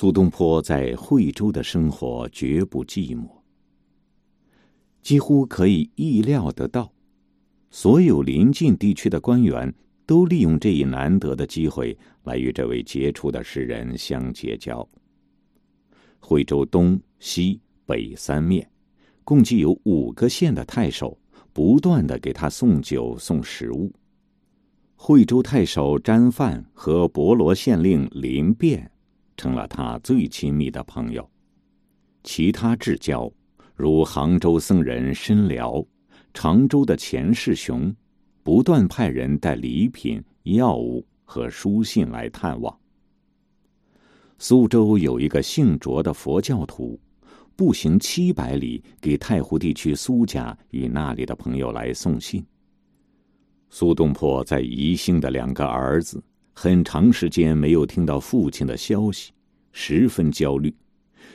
苏东坡在惠州的生活绝不寂寞。几乎可以意料得到，所有邻近地区的官员都利用这一难得的机会来与这位杰出的诗人相结交。惠州东西北三面，共计有五个县的太守，不断的给他送酒送食物。惠州太守詹范和博罗县令林变，成了他最亲密的朋友。其他至交，如杭州僧人申辽、常州的钱世雄，不断派人带礼品、药物和书信来探望。苏州有一个姓卓的佛教徒，步行七百里给太湖地区苏家与那里的朋友来送信。苏东坡在宜兴的两个儿子很长时间没有听到父亲的消息，十分焦虑。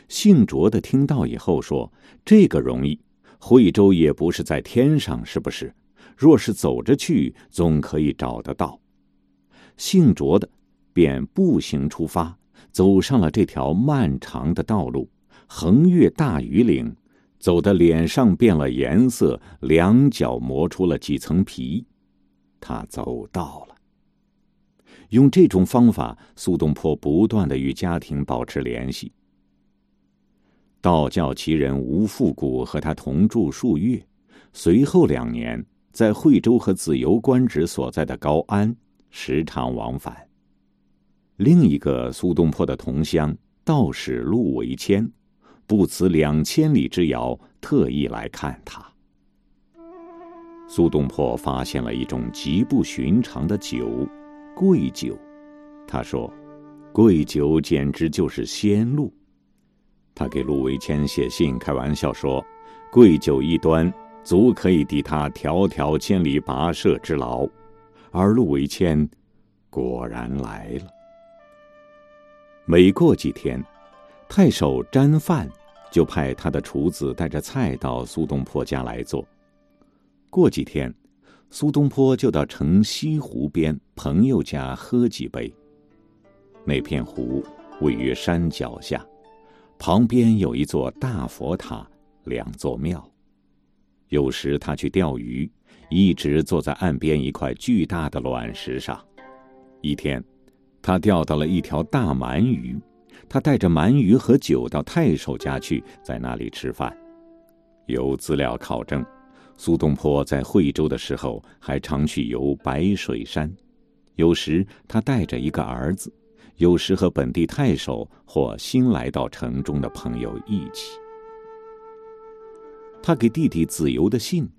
姓卓的听到以后说：“这个容易，惠州也不是在天上，是不是？若是走着去，总可以找得到。”姓卓的便步行出发。走上了这条漫长的道路，横越大榆岭，走的脸上变了颜色，两脚磨出了几层皮。他走到了。用这种方法，苏东坡不断的与家庭保持联系。道教奇人吴复古和他同住数月，随后两年在惠州和子由官职所在的高安时常往返。另一个苏东坡的同乡道士陆维谦，不辞两千里之遥，特意来看他。苏东坡发现了一种极不寻常的酒——桂酒。他说：“桂酒简直就是仙露。”他给陆维谦写信，开玩笑说：“桂酒一端，足可以抵他迢迢千里跋涉之劳。”而陆维谦果然来了。每过几天，太守詹范就派他的厨子带着菜到苏东坡家来做。过几天，苏东坡就到城西湖边朋友家喝几杯。那片湖位于山脚下，旁边有一座大佛塔，两座庙。有时他去钓鱼，一直坐在岸边一块巨大的卵石上。一天。他钓到了一条大鳗鱼，他带着鳗鱼和酒到太守家去，在那里吃饭。有资料考证，苏东坡在惠州的时候还常去游白水山，有时他带着一个儿子，有时和本地太守或新来到城中的朋友一起。他给弟弟子由的信，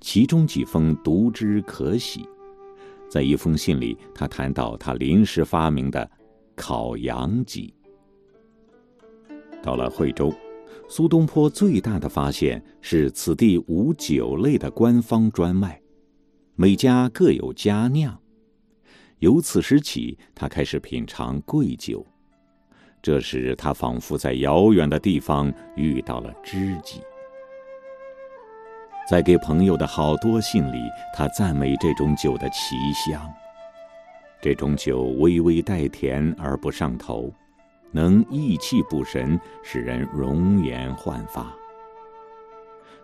其中几封读之可喜。在一封信里，他谈到他临时发明的烤羊脊。到了惠州，苏东坡最大的发现是此地无酒类的官方专卖，每家各有佳酿。由此时起，他开始品尝贵酒。这时，他仿佛在遥远的地方遇到了知己。在给朋友的好多信里，他赞美这种酒的奇香。这种酒微微带甜而不上头，能益气补神，使人容颜焕发。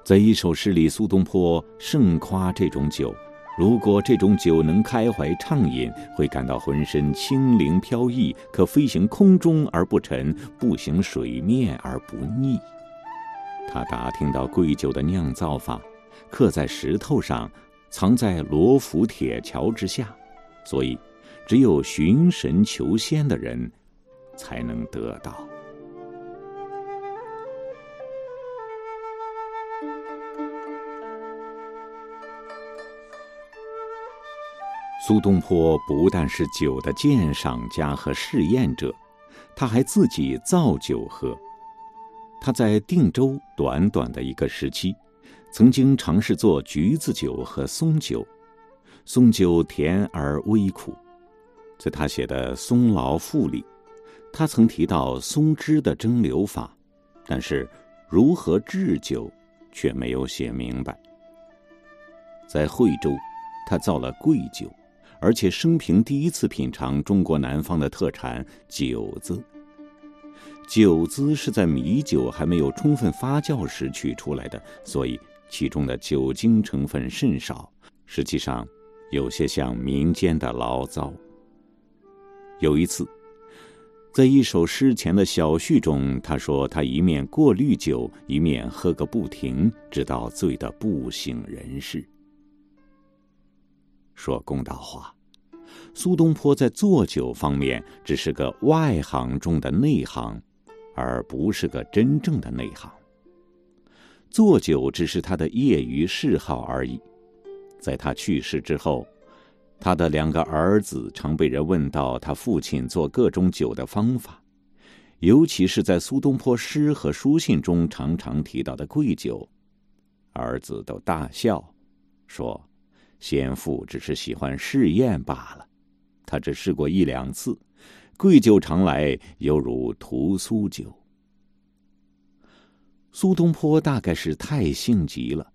在一首诗里，苏东坡盛夸这种酒：如果这种酒能开怀畅饮，会感到浑身轻灵飘逸，可飞行空中而不沉，步行水面而不腻。他打听到贵酒的酿造法。刻在石头上，藏在罗浮铁桥之下，所以只有寻神求仙的人才能得到。苏东坡不但是酒的鉴赏家和试验者，他还自己造酒喝。他在定州短短的一个时期。曾经尝试做橘子酒和松酒，松酒甜而微苦。在他写的《松醪赋》里，他曾提到松枝的蒸馏法，但是如何制酒却没有写明白。在惠州，他造了桂酒，而且生平第一次品尝中国南方的特产——酒子。酒滋是在米酒还没有充分发酵时取出来的，所以其中的酒精成分甚少。实际上，有些像民间的醪糟。有一次，在一首诗前的小序中，他说他一面过滤酒，一面喝个不停，直到醉得不省人事。说公道话，苏东坡在做酒方面只是个外行中的内行，而不是个真正的内行。做酒只是他的业余嗜好而已。在他去世之后。他的两个儿子常被人问到他父亲做各种酒的方法，尤其是在苏东坡诗和书信中常常提到的贵酒，儿子都大笑，说：“先父只是喜欢试验罢了，他只试过一两次，贵酒常来犹如屠苏酒。”苏东坡大概是太性急了，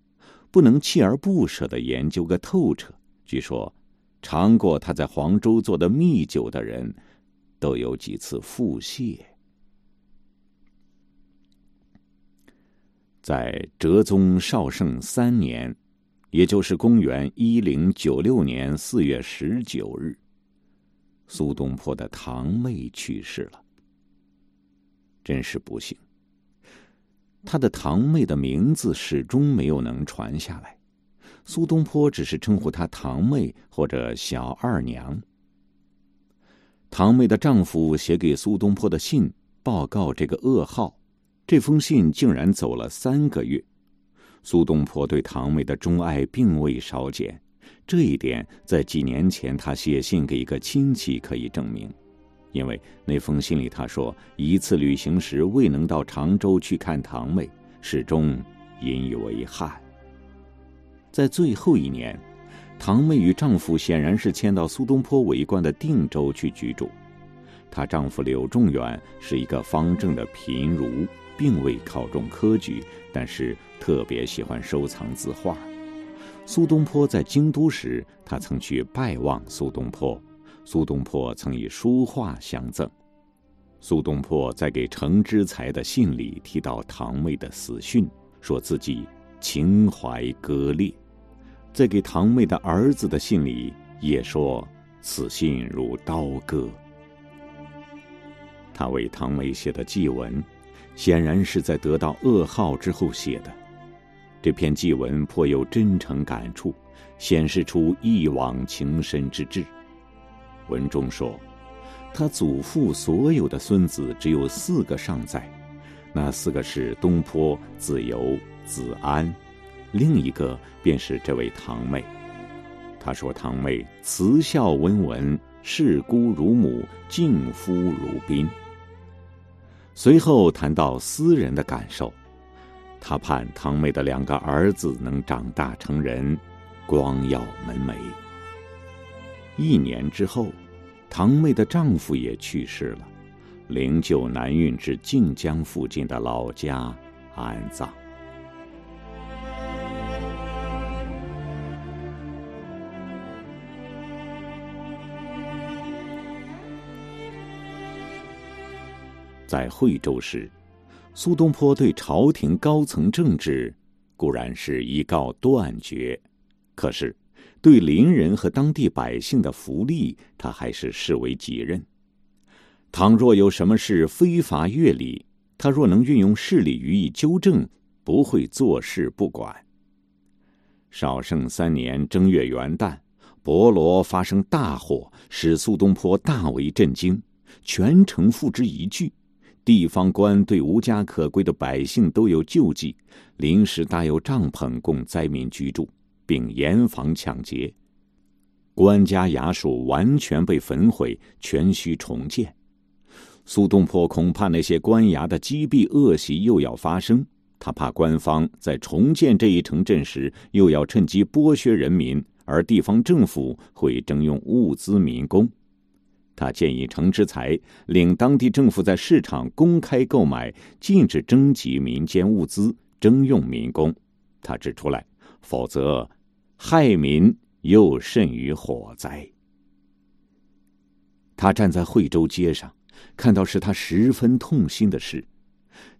不能锲而不舍的研究个透彻。据说。尝过他在黄州做的蜜酒的人，都有几次腹泻。在哲宗绍圣三年，也就是公元一零九六年四月十九日，苏东坡的堂妹去世了。真是不幸，他的堂妹的名字始终没有能传下来。苏东坡只是称呼她堂妹或者小二娘。堂妹的丈夫写给苏东坡的信报告这个噩耗，这封信竟然走了三个月。苏东坡对堂妹的钟爱并未少减，这一点在几年前他写信给一个亲戚可以证明，因为那封信里他说一次旅行时未能到常州去看堂妹，始终引以为憾。在最后一年，堂妹与丈夫显然是迁到苏东坡为官的定州去居住。她丈夫柳仲远是一个方正的贫儒，并未考中科举，但是特别喜欢收藏字画。苏东坡在京都时，他曾去拜望苏东坡，苏东坡曾以书画相赠。苏东坡在给程之才的信里提到堂妹的死讯，说自己情怀割裂。在给堂妹的儿子的信里，也说此信如刀割。他为堂妹写的祭文，显然是在得到噩耗之后写的。这篇祭文颇有真诚感触，显示出一往情深之志。文中说，他祖父所有的孙子只有四个尚在，那四个是东坡、子由、子安。另一个便是这位堂妹，他说：“堂妹慈孝温文，视姑如母，敬夫如宾。”随后谈到私人的感受，他盼堂妹的两个儿子能长大成人，光耀门楣。一年之后，堂妹的丈夫也去世了，灵柩南运至靖江附近的老家安葬。在惠州时，苏东坡对朝廷高层政治固然是一告断绝，可是对邻人和当地百姓的福利，他还是视为己任。倘若有什么事非法越礼，他若能运用势力予以纠正，不会坐视不管。绍圣三年正月元旦，博罗发生大火，使苏东坡大为震惊，全城付之一炬。地方官对无家可归的百姓都有救济，临时搭有帐篷供灾民居住，并严防抢劫。官家衙署完全被焚毁，全需重建。苏东坡恐怕那些官衙的积弊恶习又要发生，他怕官方在重建这一城镇时又要趁机剥削人民，而地方政府会征用物资民工。他建议程之才令当地政府在市场公开购买，禁止征集民间物资，征用民工。他指出来，否则害民又甚于火灾。他站在惠州街上，看到使他十分痛心的事，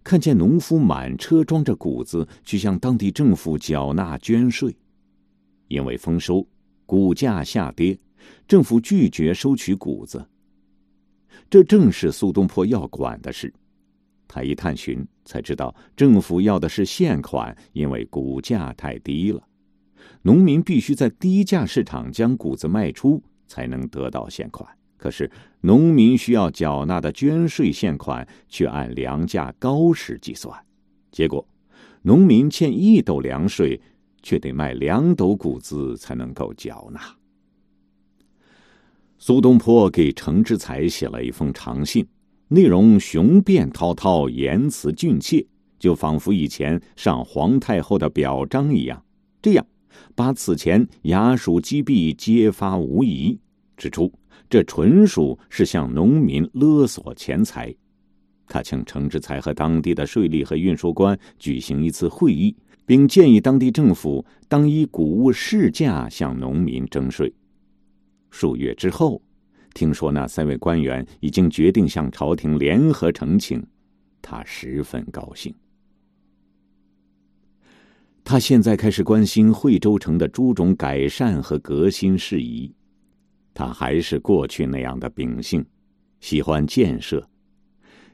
看见农夫满车装着谷子去向当地政府缴纳捐税，因为丰收，谷价下跌，政府拒绝收取谷子。这正是苏东坡要管的事。他一探寻，才知道政府要的是现款，因为谷价太低了，农民必须在低价市场将谷子卖出，才能得到现款。可是，农民需要缴纳的捐税现款却按粮价高时计算，结果，农民欠一斗粮税，却得卖两斗谷子才能够缴纳。苏东坡给程之才写了一封长信，内容雄辩滔滔，言辞俊切，就仿佛以前上皇太后的表彰一样。这样，把此前衙署击毙揭发无疑，指出。这纯属是向农民勒索钱财。他请程之才和当地的税吏和运输官举行一次会议，并建议当地政府当依谷物市价向农民征税。数月之后，听说那三位官员已经决定向朝廷联合呈请，他十分高兴。他现在开始关心惠州城的诸种改善和革新事宜。他还是过去那样的秉性，喜欢建设。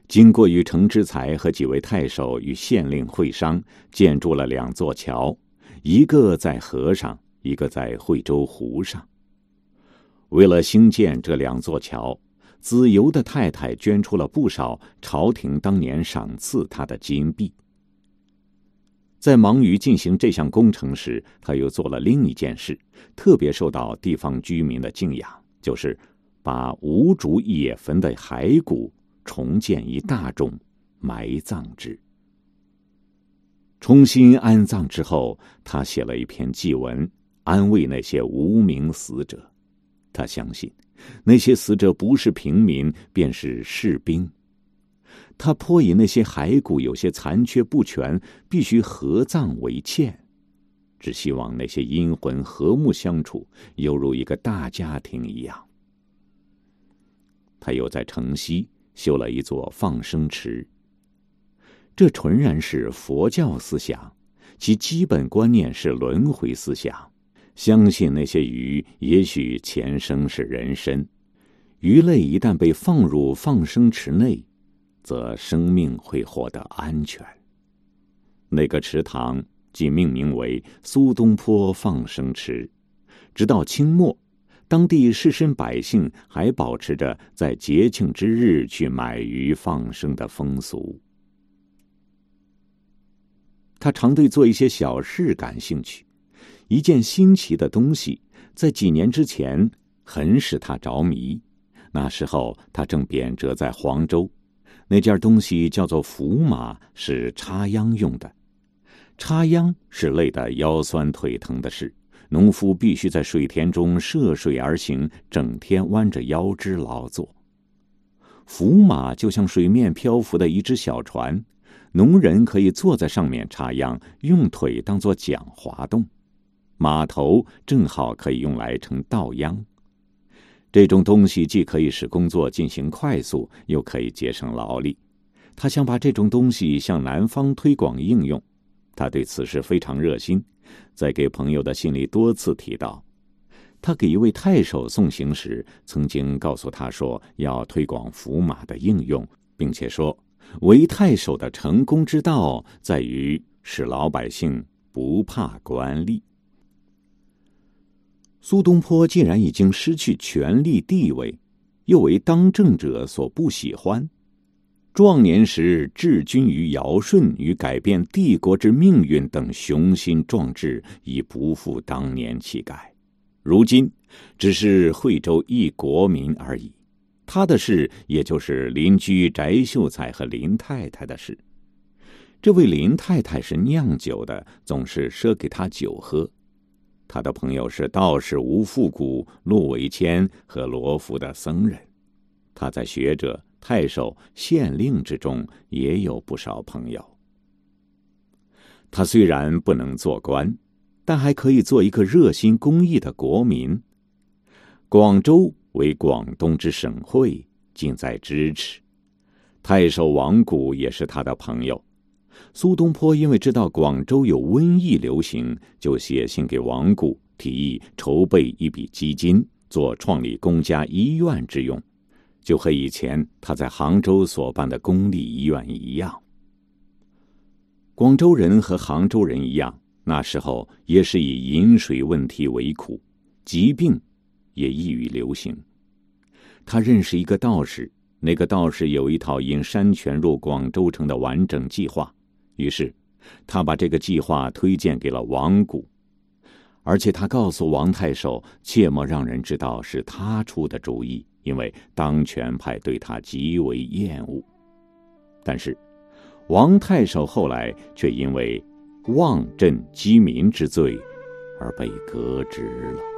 经过与程之才和几位太守与县令会商，建筑了两座桥，一个在河上，一个在惠州湖上。为了兴建这两座桥，子由的太太捐出了不少朝廷当年赏赐他的金币。在忙于进行这项工程时，他又做了另一件事，特别受到地方居民的敬仰，就是把无主野坟的骸骨重建一大众，埋葬之。重新安葬之后，他写了一篇祭文，安慰那些无名死者。他相信，那些死者不是平民，便是士兵。他颇以那些骸骨有些残缺不全，必须合葬为歉，只希望那些阴魂和睦相处，犹如一个大家庭一样。他又在城西修了一座放生池。这纯然是佛教思想，其基本观念是轮回思想，相信那些鱼也许前生是人身，鱼类一旦被放入放生池内。则生命会获得安全。那个池塘即命名为苏东坡放生池。直到清末，当地士绅百姓还保持着在节庆之日去买鱼放生的风俗。他常对做一些小事感兴趣。一件新奇的东西，在几年之前很使他着迷。那时候他正贬谪在黄州。那件东西叫做浮马，是插秧用的。插秧是累得腰酸腿疼的事，农夫必须在水田中涉水而行，整天弯着腰肢劳作。浮马就像水面漂浮的一只小船，农人可以坐在上面插秧，用腿当做桨滑动。码头正好可以用来盛稻秧。这种东西既可以使工作进行快速，又可以节省劳力。他想把这种东西向南方推广应用，他对此事非常热心，在给朋友的信里多次提到。他给一位太守送行时，曾经告诉他说要推广符马的应用，并且说为太守的成功之道在于使老百姓不怕官吏。苏东坡既然已经失去权力地位，又为当政者所不喜欢，壮年时治君于尧舜与改变帝国之命运等雄心壮志已不复当年气概，如今只是惠州一国民而已。他的事也就是邻居翟秀才和林太太的事。这位林太太是酿酒的，总是赊给他酒喝。他的朋友是道士吴复古、陆维谦和罗浮的僧人，他在学者、太守、县令之中也有不少朋友。他虽然不能做官，但还可以做一个热心公益的国民。广州为广东之省会，近在咫尺。太守王谷也是他的朋友。苏东坡因为知道广州有瘟疫流行，就写信给王谷，提议筹备一笔基金，做创立公家医院之用，就和以前他在杭州所办的公立医院一样。广州人和杭州人一样，那时候也是以饮水问题为苦，疾病也易于流行。他认识一个道士，那个道士有一套引山泉入广州城的完整计划。于是，他把这个计划推荐给了王谷，而且他告诉王太守，切莫让人知道是他出的主意，因为当权派对他极为厌恶。但是，王太守后来却因为妄镇饥民之罪而被革职了。